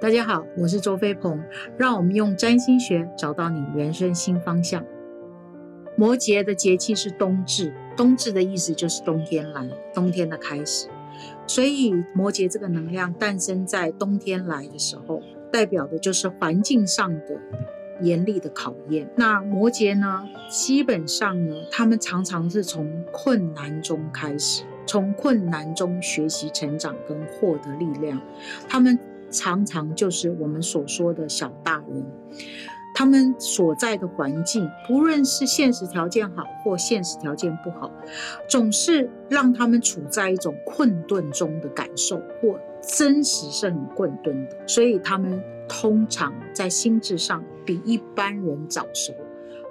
大家好，我是周飞鹏，让我们用占星学找到你人生新方向。摩羯的节气是冬至，冬至的意思就是冬天来，冬天的开始。所以摩羯这个能量诞生在冬天来的时候，代表的就是环境上的严厉的考验。那摩羯呢，基本上呢，他们常常是从困难中开始，从困难中学习成长跟获得力量。他们常常就是我们所说的小大人，他们所在的环境，不论是现实条件好或现实条件不好，总是让他们处在一种困顿中的感受，或真实是很困顿的。所以他们通常在心智上比一般人早熟，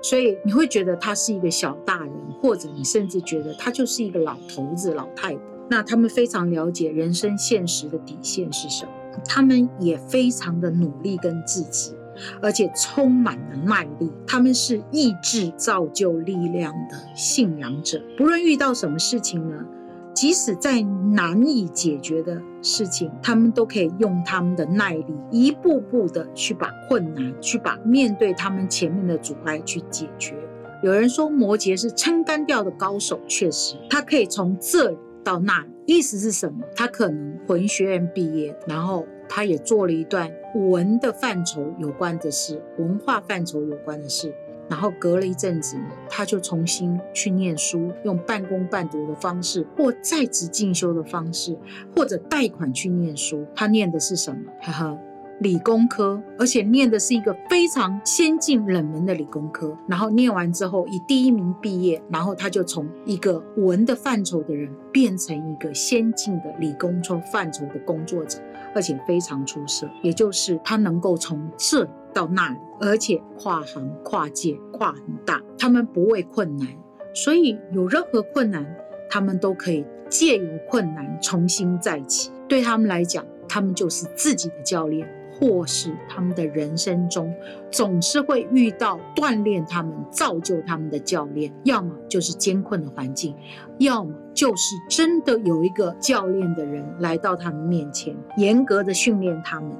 所以你会觉得他是一个小大人，或者你甚至觉得他就是一个老头子、老太婆。那他们非常了解人生现实的底线是什么。他们也非常的努力跟自己，而且充满了耐力。他们是意志造就力量的信仰者。不论遇到什么事情呢，即使在难以解决的事情，他们都可以用他们的耐力，一步步的去把困难，去把面对他们前面的阻碍去解决。有人说摩羯是撑杆掉的高手，确实，他可以从这里到那。意思是什么？他可能魂学院毕业，然后他也做了一段文的范畴有关的事，文化范畴有关的事，然后隔了一阵子，他就重新去念书，用半工半读的方式，或在职进修的方式，或者贷款去念书。他念的是什么？呵呵。理工科，而且念的是一个非常先进、冷门的理工科。然后念完之后，以第一名毕业，然后他就从一个文的范畴的人，变成一个先进的理工科范畴的工作者，而且非常出色。也就是他能够从这到那里，而且跨行、跨界、跨很大。他们不畏困难，所以有任何困难，他们都可以借由困难重新再起。对他们来讲，他们就是自己的教练。或是他们的人生中，总是会遇到锻炼他们、造就他们的教练，要么就是艰困的环境，要么就是真的有一个教练的人来到他们面前，严格的训练他们，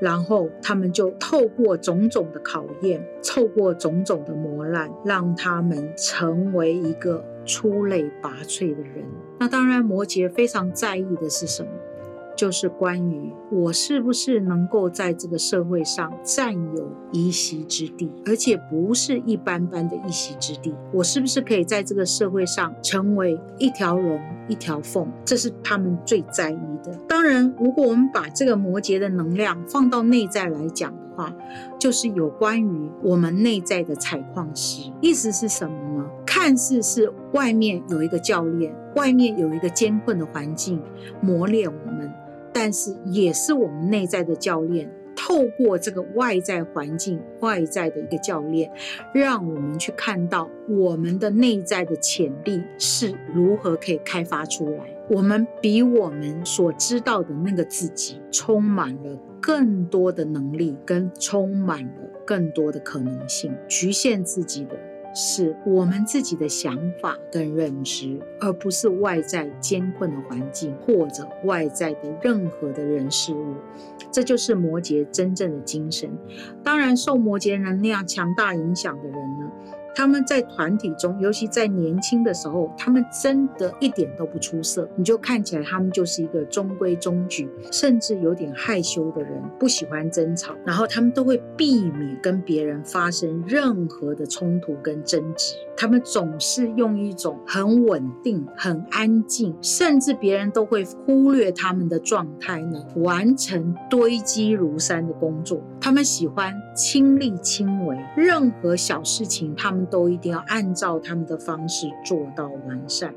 然后他们就透过种种的考验，透过种种的磨难，让他们成为一个出类拔萃的人。那当然，摩羯非常在意的是什么？就是关于我是不是能够在这个社会上占有一席之地，而且不是一般般的一席之地。我是不是可以在这个社会上成为一条龙、一条缝？这是他们最在意的。当然，如果我们把这个摩羯的能量放到内在来讲的话，就是有关于我们内在的采矿石。意思是什么呢？看似是外面有一个教练，外面有一个艰困的环境磨练我们。但是也是我们内在的教练，透过这个外在环境、外在的一个教练，让我们去看到我们的内在的潜力是如何可以开发出来。我们比我们所知道的那个自己，充满了更多的能力，跟充满了更多的可能性。局限自己的。是我们自己的想法跟认知，而不是外在艰困的环境或者外在的任何的人事物。这就是摩羯真正的精神。当然，受摩羯能量强大影响的人呢？他们在团体中，尤其在年轻的时候，他们真的一点都不出色。你就看起来他们就是一个中规中矩，甚至有点害羞的人，不喜欢争吵，然后他们都会避免跟别人发生任何的冲突跟争执。他们总是用一种很稳定、很安静，甚至别人都会忽略他们的状态呢，完成堆积如山的工作。他们喜欢亲力亲为，任何小事情他们都一定要按照他们的方式做到完善。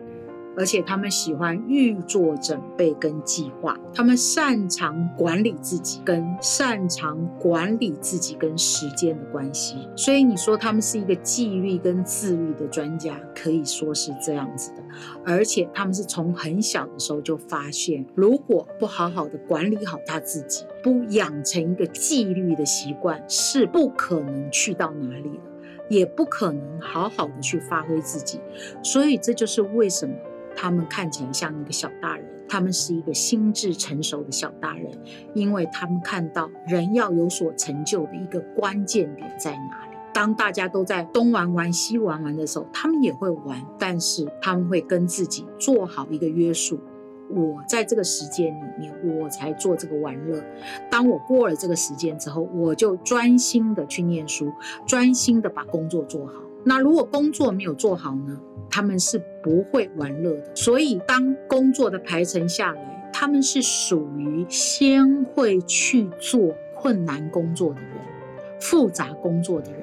而且他们喜欢预做准备跟计划，他们擅长管理自己，跟擅长管理自己跟时间的关系。所以你说他们是一个纪律跟自律的专家，可以说是这样子的。而且他们是从很小的时候就发现，如果不好好的管理好他自己，不养成一个纪律的习惯，是不可能去到哪里的，也不可能好好的去发挥自己。所以这就是为什么。他们看起来像一个小大人。他们是一个心智成熟的小大人，因为他们看到人要有所成就的一个关键点在哪里。当大家都在东玩玩西玩玩的时候，他们也会玩，但是他们会跟自己做好一个约束。我在这个时间里面，我才做这个玩乐。当我过了这个时间之后，我就专心的去念书，专心的把工作做好。那如果工作没有做好呢？他们是不会玩乐的。所以当工作的排程下来，他们是属于先会去做困难工作的人，复杂工作的人。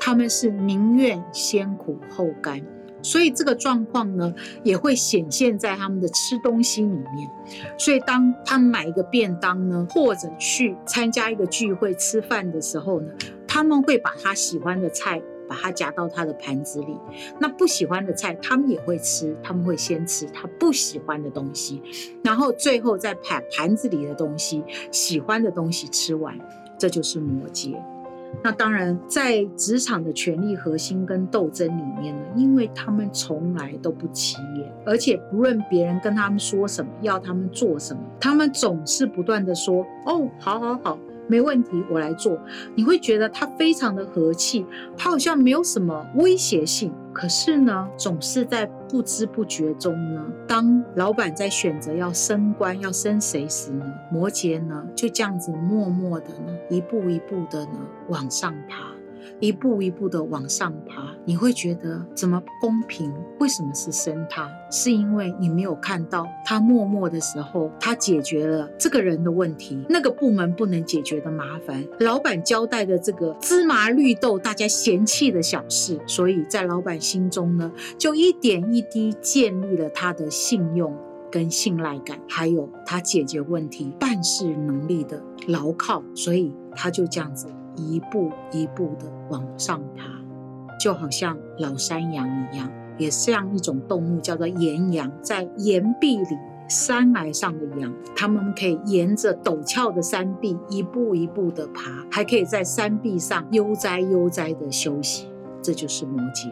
他们是宁愿先苦后甘，所以这个状况呢，也会显现在他们的吃东西里面。所以当他们买一个便当呢，或者去参加一个聚会吃饭的时候呢，他们会把他喜欢的菜把它夹到他的盘子里。那不喜欢的菜，他们也会吃，他们会先吃他不喜欢的东西，然后最后再把盘子里的东西、喜欢的东西吃完。这就是摩羯。那当然，在职场的权力核心跟斗争里面呢，因为他们从来都不起眼，而且不论别人跟他们说什么，要他们做什么，他们总是不断的说：“哦，好好好，没问题，我来做。”你会觉得他非常的和气，他好像没有什么威胁性。可是呢，总是在不知不觉中呢，当老板在选择要升官要升谁时呢，摩羯呢就这样子默默的呢，一步一步的呢往上爬。一步一步的往上爬，你会觉得怎么公平？为什么是生他？是因为你没有看到他默默的时候，他解决了这个人的问题，那个部门不能解决的麻烦，老板交代的这个芝麻绿豆大家嫌弃的小事，所以在老板心中呢，就一点一滴建立了他的信用跟信赖感，还有他解决问题办事能力的牢靠，所以他就这样子。一步一步的往上爬，就好像老山羊一样，也像一种动物，叫做岩羊，在岩壁里、山崖上的羊，它们可以沿着陡峭的山壁一步一步的爬，还可以在山壁上悠哉悠哉的休息。这就是摩羯。